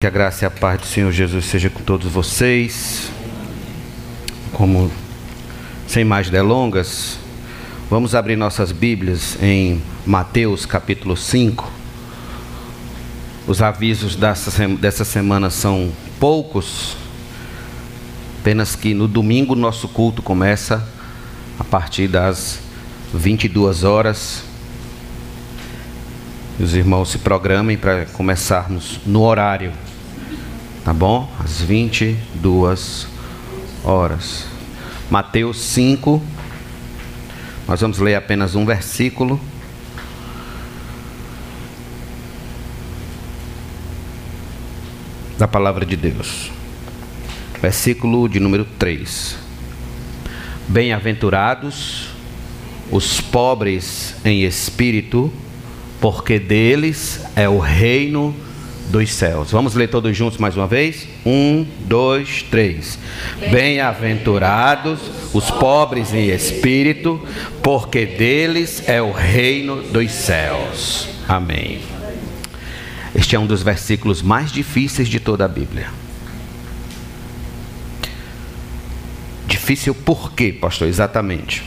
Que a graça e a paz do Senhor Jesus seja com todos vocês. Como sem mais delongas, vamos abrir nossas Bíblias em Mateus capítulo 5. Os avisos dessa, semana são poucos, apenas que no domingo nosso culto começa a partir das 22 horas. Os irmãos se programem para começarmos no horário tá bom? Às 22 horas. Mateus 5. Nós vamos ler apenas um versículo. Da palavra de Deus. Versículo de número 3. Bem-aventurados os pobres em espírito, porque deles é o reino de dos céus. Vamos ler todos juntos mais uma vez? Um, dois, três. Bem-aventurados os pobres em espírito, porque deles é o reino dos céus. Amém. Este é um dos versículos mais difíceis de toda a Bíblia. Difícil por quê, pastor? Exatamente.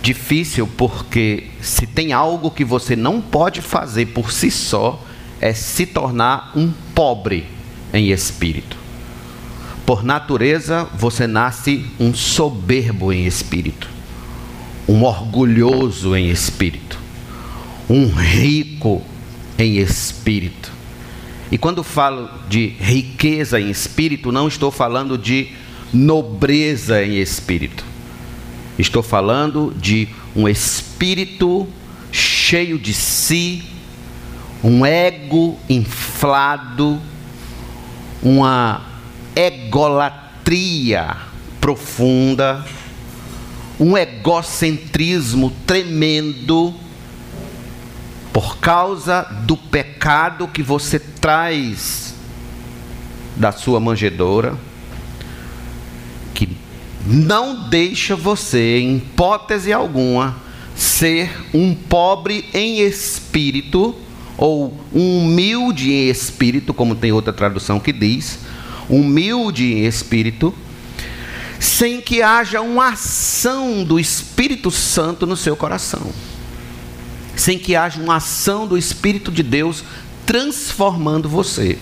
Difícil porque se tem algo que você não pode fazer por si só, é se tornar um pobre em espírito. Por natureza, você nasce um soberbo em espírito, um orgulhoso em espírito, um rico em espírito. E quando falo de riqueza em espírito, não estou falando de nobreza em espírito. Estou falando de um espírito cheio de si, um ego inflado, uma egolatria profunda, um egocentrismo tremendo, por causa do pecado que você traz da sua manjedoura, que não deixa você, em hipótese alguma, ser um pobre em espírito ou humilde em espírito, como tem outra tradução que diz, humilde em espírito, sem que haja uma ação do Espírito Santo no seu coração, sem que haja uma ação do Espírito de Deus transformando você.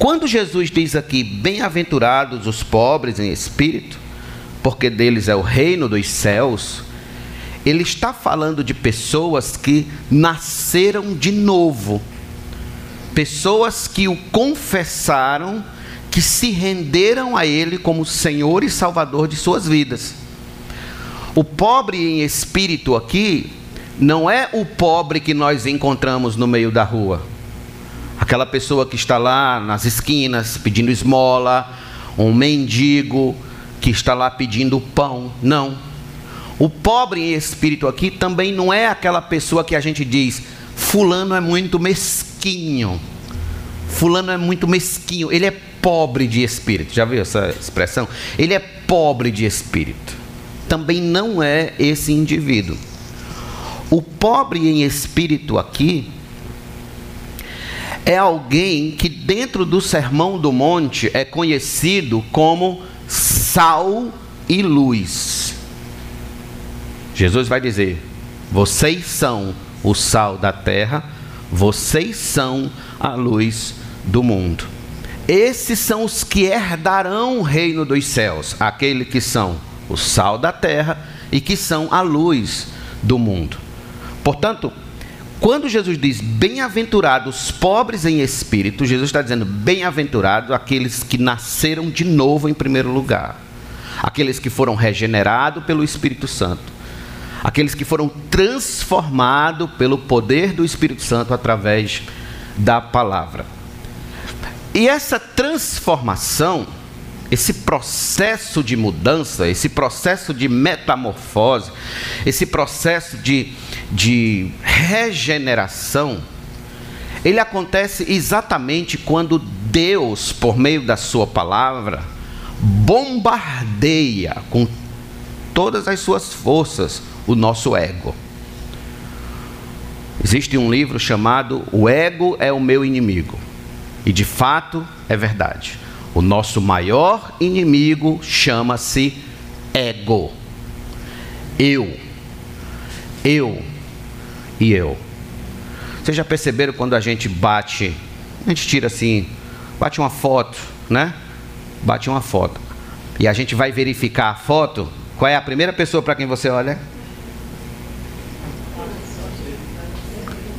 Quando Jesus diz aqui, bem-aventurados os pobres em espírito, porque deles é o reino dos céus, ele está falando de pessoas que nasceram de novo, pessoas que o confessaram, que se renderam a Ele como Senhor e Salvador de suas vidas. O pobre em espírito aqui não é o pobre que nós encontramos no meio da rua, aquela pessoa que está lá nas esquinas pedindo esmola, um mendigo que está lá pedindo pão. Não o pobre em espírito aqui também não é aquela pessoa que a gente diz, fulano é muito mesquinho. Fulano é muito mesquinho, ele é pobre de espírito. Já viu essa expressão? Ele é pobre de espírito. Também não é esse indivíduo. O pobre em espírito aqui é alguém que dentro do Sermão do Monte é conhecido como sal e luz. Jesus vai dizer: Vocês são o sal da terra, vocês são a luz do mundo. Esses são os que herdarão o reino dos céus, aqueles que são o sal da terra e que são a luz do mundo. Portanto, quando Jesus diz bem-aventurados pobres em espírito, Jesus está dizendo bem-aventurados aqueles que nasceram de novo em primeiro lugar, aqueles que foram regenerados pelo Espírito Santo aqueles que foram transformados pelo poder do Espírito Santo através da palavra. E essa transformação, esse processo de mudança, esse processo de metamorfose, esse processo de, de regeneração, ele acontece exatamente quando Deus, por meio da Sua palavra, bombardeia com todas as suas forças o nosso ego. Existe um livro chamado O Ego é o Meu Inimigo. E de fato é verdade. O nosso maior inimigo chama-se ego. Eu. Eu. E eu. Vocês já perceberam quando a gente bate, a gente tira assim, bate uma foto, né? Bate uma foto. E a gente vai verificar a foto. Qual é a primeira pessoa para quem você olha?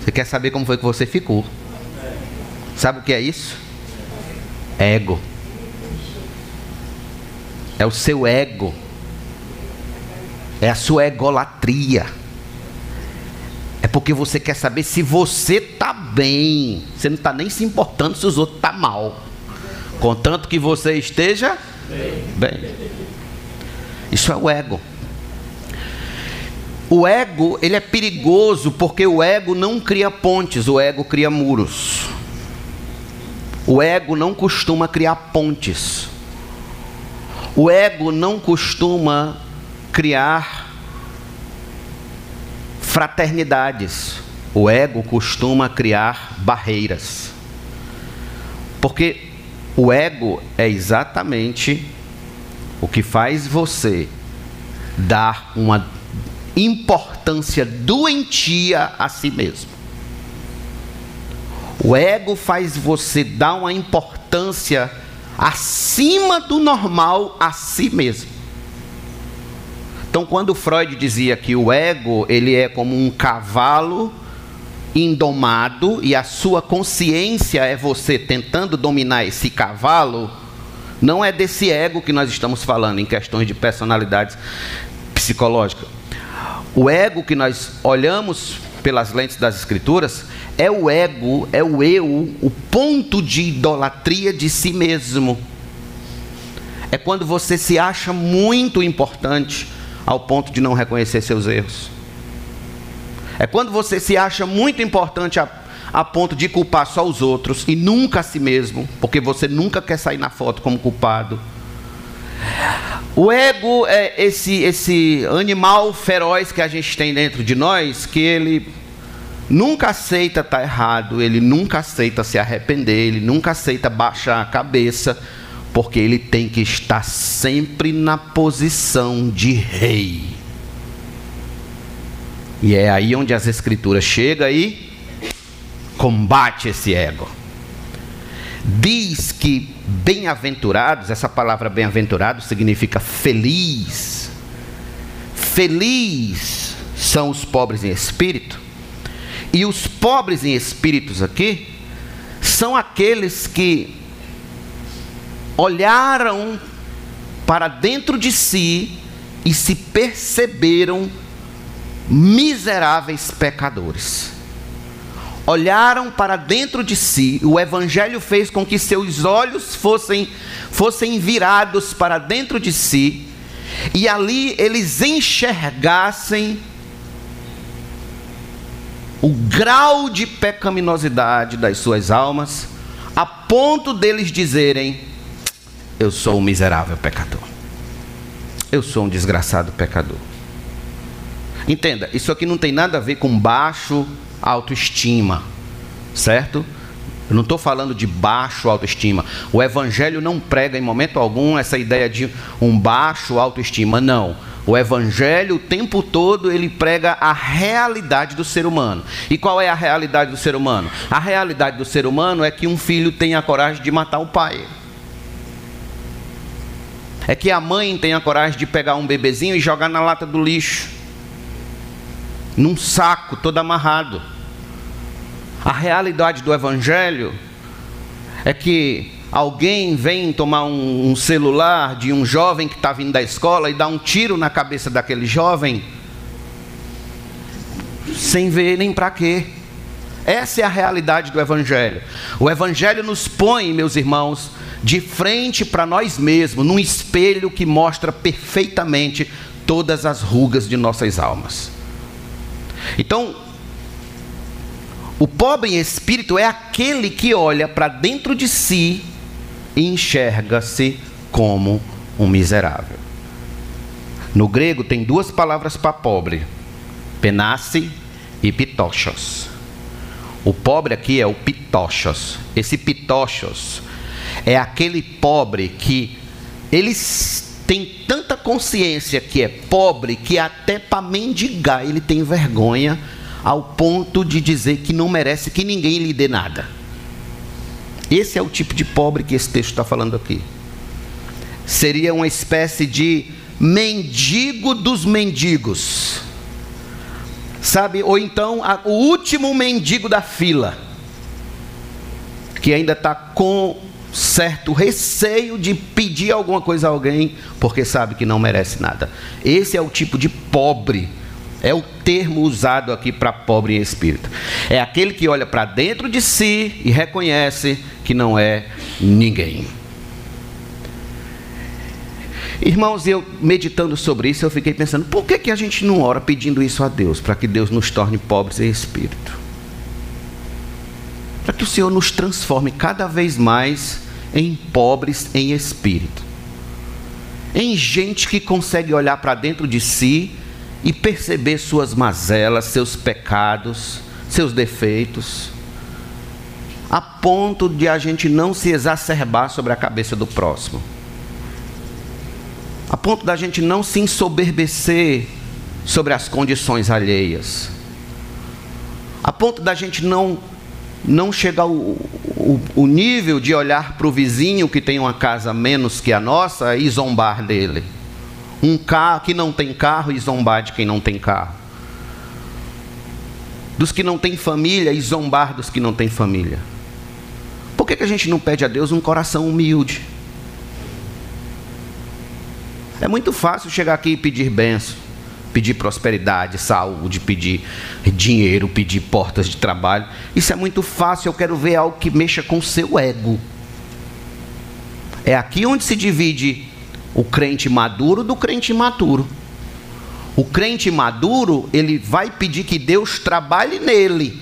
Você quer saber como foi que você ficou? Sabe o que é isso? Ego. É o seu ego. É a sua egolatria. É porque você quer saber se você está bem. Você não está nem se importando se os outros estão tá mal. Contanto que você esteja bem. Isso é o ego. O ego, ele é perigoso porque o ego não cria pontes, o ego cria muros. O ego não costuma criar pontes. O ego não costuma criar fraternidades. O ego costuma criar barreiras. Porque o ego é exatamente o que faz você dar uma importância doentia a si mesmo. O ego faz você dar uma importância acima do normal a si mesmo. Então, quando Freud dizia que o ego ele é como um cavalo indomado e a sua consciência é você tentando dominar esse cavalo, não é desse ego que nós estamos falando em questões de personalidades psicológicas. O ego que nós olhamos pelas lentes das escrituras é o ego, é o eu, o ponto de idolatria de si mesmo. É quando você se acha muito importante ao ponto de não reconhecer seus erros. É quando você se acha muito importante a, a ponto de culpar só os outros e nunca a si mesmo, porque você nunca quer sair na foto como culpado. O ego é esse, esse animal feroz que a gente tem dentro de nós, que ele nunca aceita estar tá errado, ele nunca aceita se arrepender, ele nunca aceita baixar a cabeça, porque ele tem que estar sempre na posição de rei. E é aí onde as escrituras chegam e combate esse ego. Diz que bem-aventurados, essa palavra bem-aventurado significa feliz. Feliz são os pobres em espírito, e os pobres em espíritos aqui são aqueles que olharam para dentro de si e se perceberam miseráveis pecadores. Olharam para dentro de si, o Evangelho fez com que seus olhos fossem, fossem virados para dentro de si, e ali eles enxergassem o grau de pecaminosidade das suas almas, a ponto deles dizerem: Eu sou um miserável pecador. Eu sou um desgraçado pecador. Entenda, isso aqui não tem nada a ver com baixo autoestima, certo? Eu não estou falando de baixo autoestima. O Evangelho não prega em momento algum essa ideia de um baixo autoestima, não. O evangelho o tempo todo ele prega a realidade do ser humano. E qual é a realidade do ser humano? A realidade do ser humano é que um filho tenha a coragem de matar o pai. É que a mãe tenha a coragem de pegar um bebezinho e jogar na lata do lixo. Num saco todo amarrado. A realidade do evangelho é que alguém vem tomar um, um celular de um jovem que está vindo da escola e dá um tiro na cabeça daquele jovem, sem ver nem para quê. Essa é a realidade do Evangelho. O Evangelho nos põe, meus irmãos, de frente para nós mesmos, num espelho que mostra perfeitamente todas as rugas de nossas almas. Então, o pobre em espírito é aquele que olha para dentro de si e enxerga-se como um miserável. No grego tem duas palavras para pobre: penace e pitochos. O pobre aqui é o pitochos. Esse pitochos é aquele pobre que ele tem tanta consciência que é pobre que até para mendigar ele tem vergonha ao ponto de dizer que não merece que ninguém lhe dê nada. Esse é o tipo de pobre que esse texto está falando aqui. Seria uma espécie de mendigo dos mendigos. Sabe? Ou então a, o último mendigo da fila, que ainda está com certo receio de pedir alguma coisa a alguém, porque sabe que não merece nada. Esse é o tipo de pobre. É o termo usado aqui para pobre em espírito. É aquele que olha para dentro de si e reconhece que não é ninguém. Irmãos, eu meditando sobre isso, eu fiquei pensando, por que, que a gente não ora pedindo isso a Deus, para que Deus nos torne pobres em espírito? Para que o Senhor nos transforme cada vez mais em pobres em espírito. Em gente que consegue olhar para dentro de si e perceber suas mazelas, seus pecados, seus defeitos, a ponto de a gente não se exacerbar sobre a cabeça do próximo a ponto da gente não se ensoberbecer sobre as condições alheias, a ponto da gente não não chegar ao, o, o nível de olhar para o vizinho que tem uma casa menos que a nossa e zombar dele. Um carro que não tem carro e zombar de quem não tem carro. Dos que não têm família e zombar dos que não têm família. Por que, que a gente não pede a Deus um coração humilde? É muito fácil chegar aqui e pedir bênção, pedir prosperidade, saúde, pedir dinheiro, pedir portas de trabalho. Isso é muito fácil. Eu quero ver algo que mexa com o seu ego. É aqui onde se divide o crente maduro do crente imaturo. O crente maduro, ele vai pedir que Deus trabalhe nele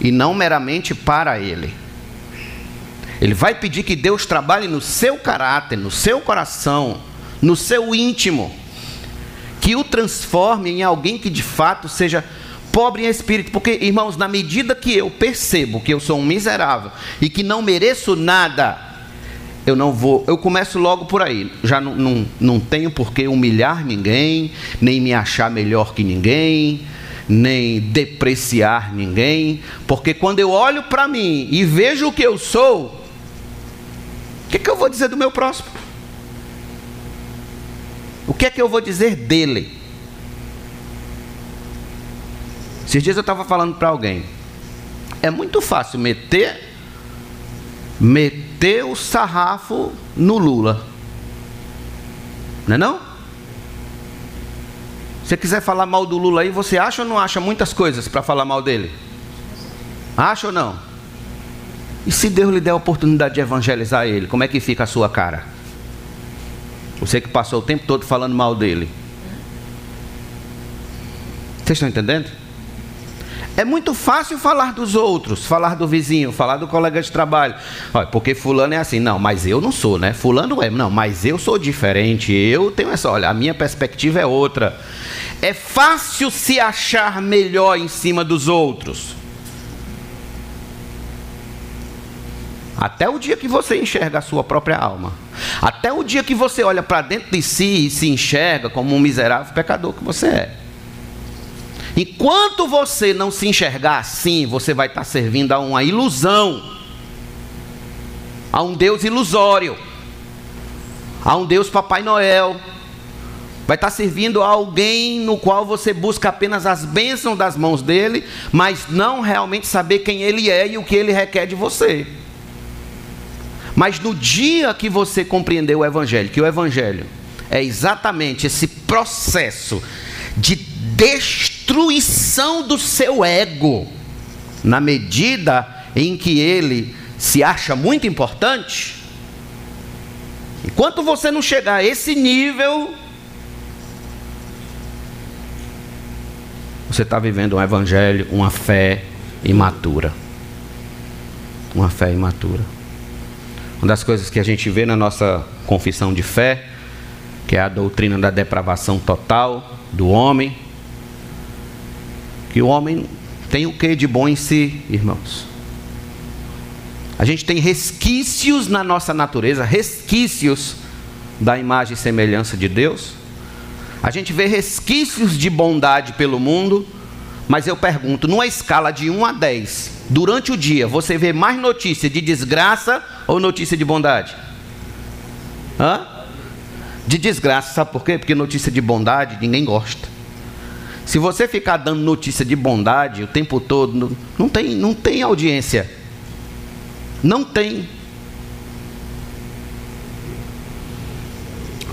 e não meramente para ele. Ele vai pedir que Deus trabalhe no seu caráter, no seu coração, no seu íntimo, que o transforme em alguém que de fato seja pobre em espírito, porque irmãos, na medida que eu percebo que eu sou um miserável e que não mereço nada, eu não vou, eu começo logo por aí. Já não, não, não tenho por que humilhar ninguém, nem me achar melhor que ninguém, nem depreciar ninguém, porque quando eu olho para mim e vejo o que eu sou, o que, que eu vou dizer do meu próximo? O que é que eu vou dizer dele? Esses dias eu estava falando para alguém. É muito fácil meter meter o sarrafo no Lula. Não é não? Se você quiser falar mal do Lula aí, você acha ou não acha muitas coisas para falar mal dele? Acha ou não? E se Deus lhe der a oportunidade de evangelizar ele, como é que fica a sua cara? Você que passou o tempo todo falando mal dele. Vocês estão entendendo? É muito fácil falar dos outros, falar do vizinho, falar do colega de trabalho. Olha, porque fulano é assim, não, mas eu não sou, né? Fulano é, não, mas eu sou diferente. Eu tenho essa, olha, a minha perspectiva é outra. É fácil se achar melhor em cima dos outros. Até o dia que você enxerga a sua própria alma. Até o dia que você olha para dentro de si e se enxerga como um miserável pecador que você é. Enquanto você não se enxergar assim, você vai estar servindo a uma ilusão, a um Deus ilusório, a um Deus Papai Noel. Vai estar servindo a alguém no qual você busca apenas as bênçãos das mãos dele, mas não realmente saber quem ele é e o que ele requer de você. Mas no dia que você compreendeu o Evangelho, que o Evangelho é exatamente esse processo de destruição do seu ego, na medida em que ele se acha muito importante, enquanto você não chegar a esse nível, você está vivendo um evangelho, uma fé imatura. Uma fé imatura. Uma das coisas que a gente vê na nossa confissão de fé, que é a doutrina da depravação total do homem, que o homem tem o que de bom em si, irmãos? A gente tem resquícios na nossa natureza, resquícios da imagem e semelhança de Deus. A gente vê resquícios de bondade pelo mundo, mas eu pergunto, numa escala de 1 a 10, durante o dia, você vê mais notícia de desgraça ou notícia de bondade? Hã? De desgraça, sabe por quê? Porque notícia de bondade ninguém gosta. Se você ficar dando notícia de bondade o tempo todo, não tem, não tem audiência. Não tem.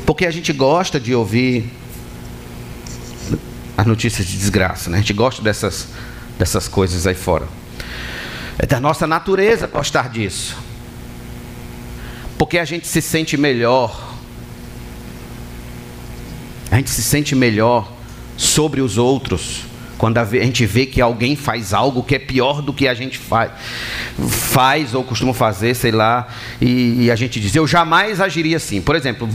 Porque a gente gosta de ouvir as notícias de desgraça, né? A gente gosta dessas, dessas coisas aí fora. É da nossa natureza gostar disso. Porque a gente se sente melhor. A gente se sente melhor sobre os outros quando a gente vê que alguém faz algo que é pior do que a gente faz, faz ou costuma fazer, sei lá, e, e, a gente diz, eu jamais agiria assim. Por exemplo,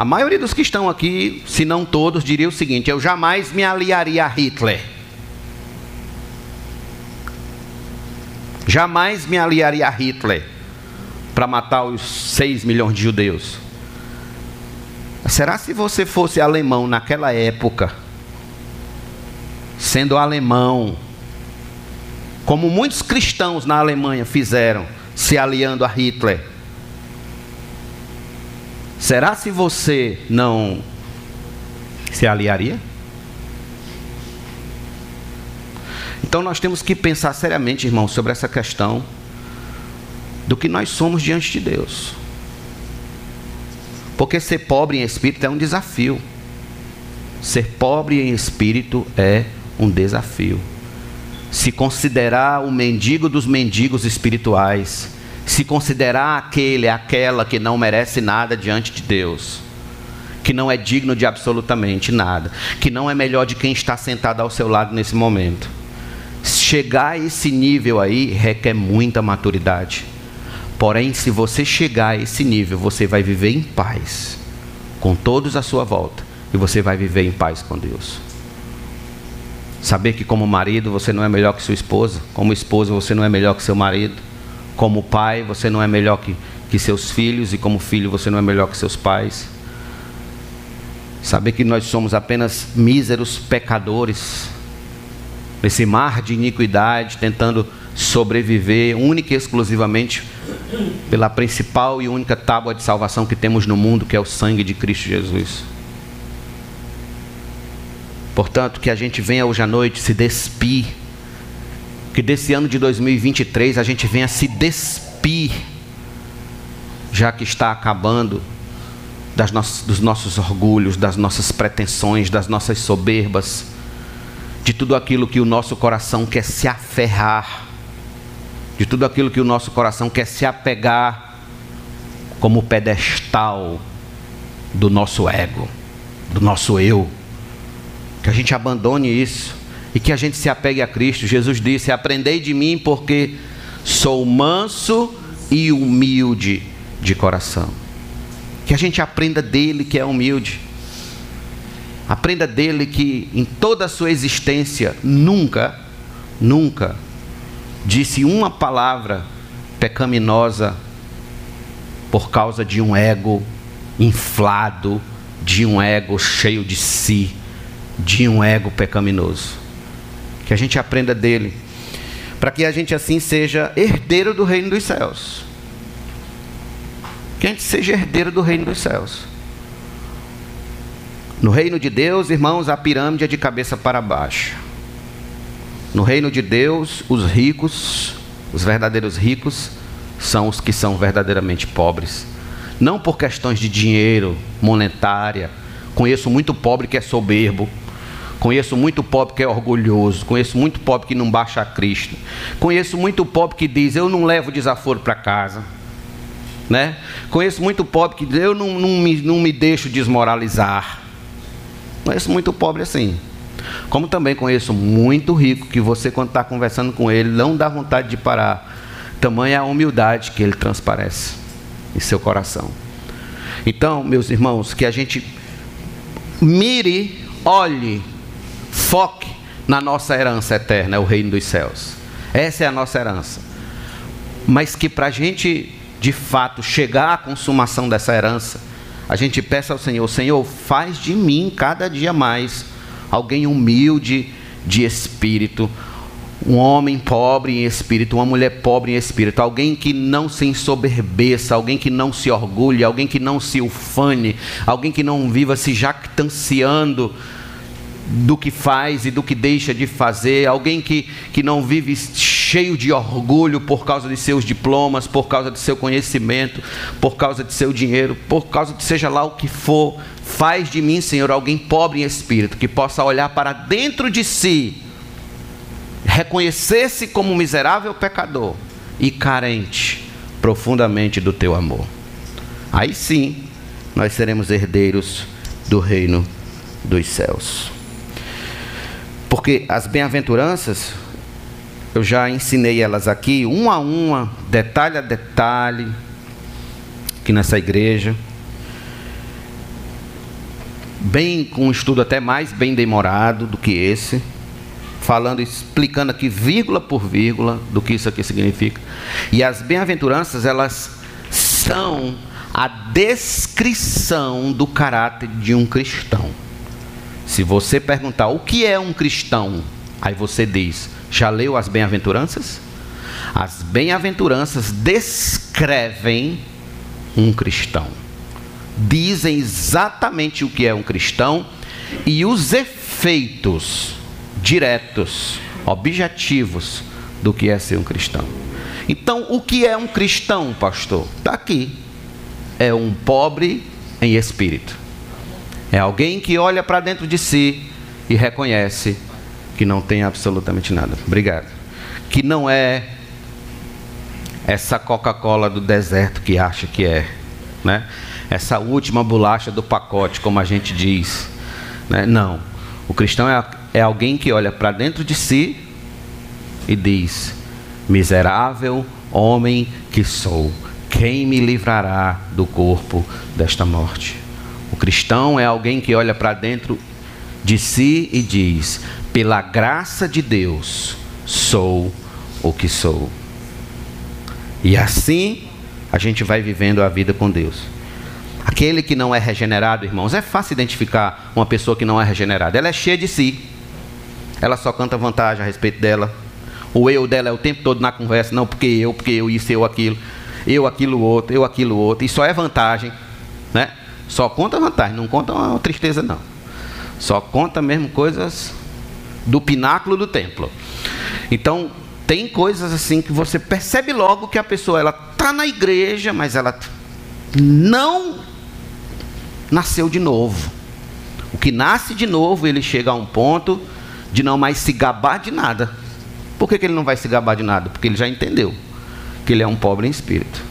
a maioria dos que estão aqui, se não todos, diria o seguinte: eu jamais me aliaria a Hitler. Jamais me aliaria a Hitler para matar os 6 milhões de judeus. Será se você fosse alemão naquela época, sendo alemão, como muitos cristãos na Alemanha fizeram, se aliando a Hitler, será se você não se aliaria? Então nós temos que pensar seriamente, irmão, sobre essa questão do que nós somos diante de Deus. Porque ser pobre em espírito é um desafio. Ser pobre em espírito é um desafio. Se considerar o mendigo dos mendigos espirituais, se considerar aquele, aquela que não merece nada diante de Deus, que não é digno de absolutamente nada, que não é melhor de quem está sentado ao seu lado nesse momento. Chegar a esse nível aí requer muita maturidade. Porém, se você chegar a esse nível, você vai viver em paz com todos à sua volta e você vai viver em paz com Deus. Saber que como marido você não é melhor que sua esposa, como esposa você não é melhor que seu marido, como pai você não é melhor que, que seus filhos e como filho você não é melhor que seus pais. Saber que nós somos apenas míseros pecadores, nesse mar de iniquidade, tentando sobreviver única e exclusivamente pela principal e única tábua de salvação que temos no mundo, que é o sangue de Cristo Jesus. Portanto, que a gente venha hoje à noite se despir, que desse ano de 2023 a gente venha se despir, já que está acabando das nossas, dos nossos orgulhos, das nossas pretensões, das nossas soberbas, de tudo aquilo que o nosso coração quer se aferrar de tudo aquilo que o nosso coração quer se apegar como pedestal do nosso ego, do nosso eu. Que a gente abandone isso e que a gente se apegue a Cristo. Jesus disse: Aprendei de mim, porque sou manso e humilde de coração. Que a gente aprenda dele que é humilde. Aprenda dele que em toda a sua existência nunca, nunca disse uma palavra pecaminosa por causa de um ego inflado, de um ego cheio de si, de um ego pecaminoso. Que a gente aprenda dele, para que a gente assim seja herdeiro do reino dos céus. Que a gente seja herdeiro do reino dos céus. No reino de Deus, irmãos, a pirâmide é de cabeça para baixo. No reino de Deus, os ricos, os verdadeiros ricos, são os que são verdadeiramente pobres. Não por questões de dinheiro, monetária. Conheço muito pobre que é soberbo. Conheço muito pobre que é orgulhoso. Conheço muito pobre que não baixa a Cristo. Conheço muito pobre que diz: Eu não levo desaforo para casa. Né? Conheço muito pobre que diz: Eu não, não, me, não me deixo desmoralizar. Conheço muito pobre assim. Como também conheço muito rico que você, quando está conversando com ele, não dá vontade de parar. Tamanha a humildade que ele transparece em seu coração. Então, meus irmãos, que a gente mire, olhe, foque na nossa herança eterna, é o reino dos céus. Essa é a nossa herança. Mas que para a gente, de fato, chegar à consumação dessa herança, a gente peça ao Senhor: Senhor, faz de mim cada dia mais alguém humilde de espírito, um homem pobre em espírito, uma mulher pobre em espírito, alguém que não se ensoberbeça, alguém que não se orgulhe, alguém que não se ufane, alguém que não viva se jactanciando do que faz e do que deixa de fazer, alguém que, que não vive cheio de orgulho por causa de seus diplomas, por causa de seu conhecimento, por causa de seu dinheiro, por causa de seja lá o que for. Faz de mim, Senhor, alguém pobre em espírito, que possa olhar para dentro de si, reconhecer-se como miserável pecador e carente profundamente do teu amor. Aí sim, nós seremos herdeiros do reino dos céus. Porque as bem-aventuranças, eu já ensinei elas aqui, uma a uma, detalhe a detalhe, aqui nessa igreja. Bem, com um estudo até mais bem demorado do que esse, falando, explicando aqui vírgula por vírgula do que isso aqui significa. E as bem-aventuranças, elas são a descrição do caráter de um cristão. Se você perguntar o que é um cristão, aí você diz: já leu as bem-aventuranças? As bem-aventuranças descrevem um cristão. Dizem exatamente o que é um cristão e os efeitos diretos, objetivos do que é ser um cristão. Então, o que é um cristão, pastor? Está aqui. É um pobre em espírito. É alguém que olha para dentro de si e reconhece que não tem absolutamente nada. Obrigado. Que não é essa Coca-Cola do deserto que acha que é, né? Essa última bolacha do pacote, como a gente diz, né? Não. O cristão é, é alguém que olha para dentro de si e diz: Miserável homem que sou, quem me livrará do corpo desta morte? O cristão é alguém que olha para dentro de si e diz: pela graça de Deus, sou o que sou. E assim a gente vai vivendo a vida com Deus. Aquele que não é regenerado, irmãos, é fácil identificar uma pessoa que não é regenerada. Ela é cheia de si. Ela só canta vantagem a respeito dela. O eu dela é o tempo todo na conversa, não, porque eu, porque eu, isso, eu, aquilo, eu, aquilo, outro, eu, aquilo, outro. E só é vantagem, né? Só conta vantagem, não conta uma tristeza, não. Só conta mesmo coisas do pináculo do templo. Então, tem coisas assim que você percebe logo que a pessoa ela tá na igreja, mas ela não nasceu de novo. O que nasce de novo, ele chega a um ponto de não mais se gabar de nada. Por que, que ele não vai se gabar de nada? Porque ele já entendeu que ele é um pobre em espírito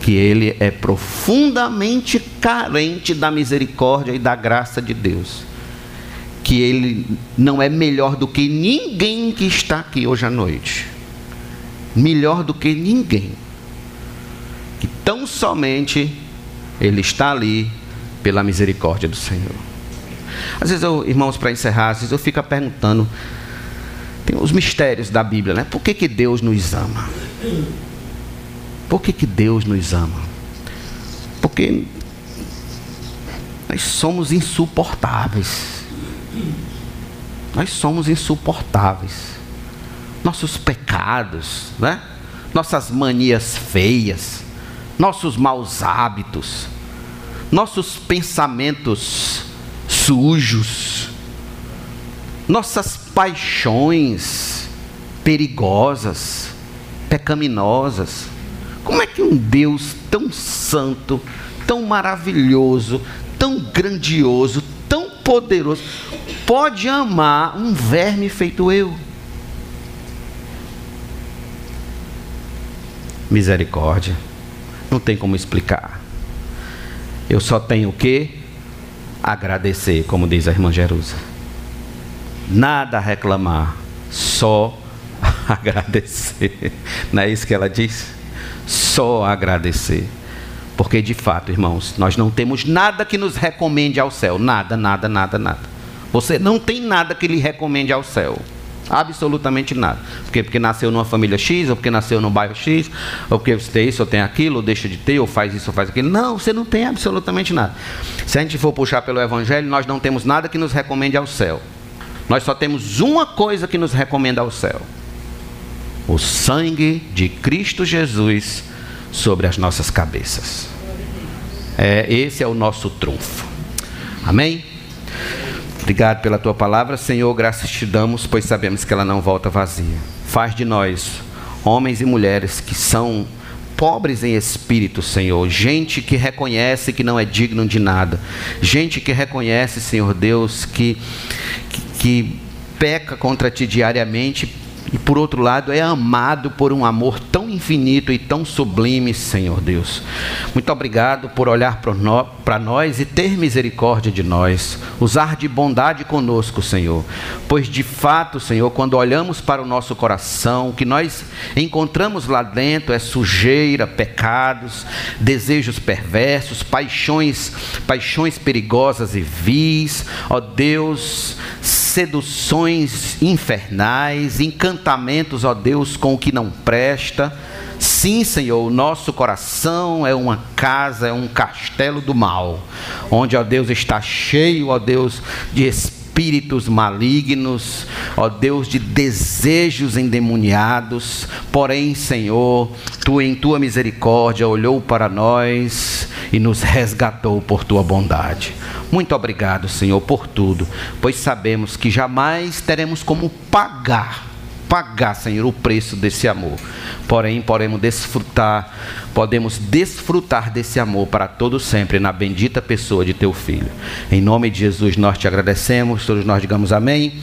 que ele é profundamente carente da misericórdia e da graça de Deus. Que ele não é melhor do que ninguém que está aqui hoje à noite. Melhor do que ninguém. Que tão somente ele está ali pela misericórdia do Senhor. Às vezes, eu, irmãos, para encerrar, às vezes eu fico perguntando, tem os mistérios da Bíblia, né? Por que, que Deus nos ama? Por que, que Deus nos ama? Porque nós somos insuportáveis. Nós somos insuportáveis. Nossos pecados, né? nossas manias feias, nossos maus hábitos, nossos pensamentos sujos, nossas paixões perigosas, pecaminosas como é que um Deus tão santo, tão maravilhoso, tão grandioso, tão poderoso, pode amar um verme feito eu? Misericórdia. Não tem como explicar. Eu só tenho o que? Agradecer, como diz a irmã Jerusa. Nada a reclamar, só agradecer. Não é isso que ela diz? Só agradecer. Porque de fato, irmãos, nós não temos nada que nos recomende ao céu. Nada, nada, nada, nada. Você não tem nada que lhe recomende ao céu. Absolutamente nada. Porque, porque nasceu numa família X, ou porque nasceu no bairro X, ou porque você tem isso, ou tem aquilo, ou deixa de ter, ou faz isso, ou faz aquilo. Não, você não tem absolutamente nada. Se a gente for puxar pelo Evangelho, nós não temos nada que nos recomende ao céu. Nós só temos uma coisa que nos recomenda ao céu: o sangue de Cristo Jesus sobre as nossas cabeças. É, esse é o nosso trunfo. Amém? Obrigado pela tua palavra, Senhor. Graças te damos, pois sabemos que ela não volta vazia. Faz de nós homens e mulheres que são pobres em espírito, Senhor. Gente que reconhece que não é digno de nada. Gente que reconhece, Senhor Deus, que, que, que peca contra ti diariamente e por outro lado é amado por um amor tão infinito e tão sublime, Senhor Deus. Muito obrigado por olhar para nós e ter misericórdia de nós, usar de bondade conosco, Senhor. Pois de fato, Senhor, quando olhamos para o nosso coração, o que nós encontramos lá dentro é sujeira, pecados, desejos perversos, paixões, paixões perigosas e vis, ó Deus, seduções infernais, encantamentos, ó Deus, com o que não presta. Sim, Senhor, o nosso coração é uma casa, é um castelo do mal, onde, ó Deus, está cheio, ó Deus, de espíritos malignos, ó Deus, de desejos endemoniados. Porém, Senhor, tu em tua misericórdia olhou para nós e nos resgatou por tua bondade. Muito obrigado, Senhor, por tudo, pois sabemos que jamais teremos como pagar, pagar, Senhor, o preço desse amor. Porém, podemos desfrutar, podemos desfrutar desse amor para todo sempre na bendita pessoa de teu filho. Em nome de Jesus nós te agradecemos, todos nós digamos amém.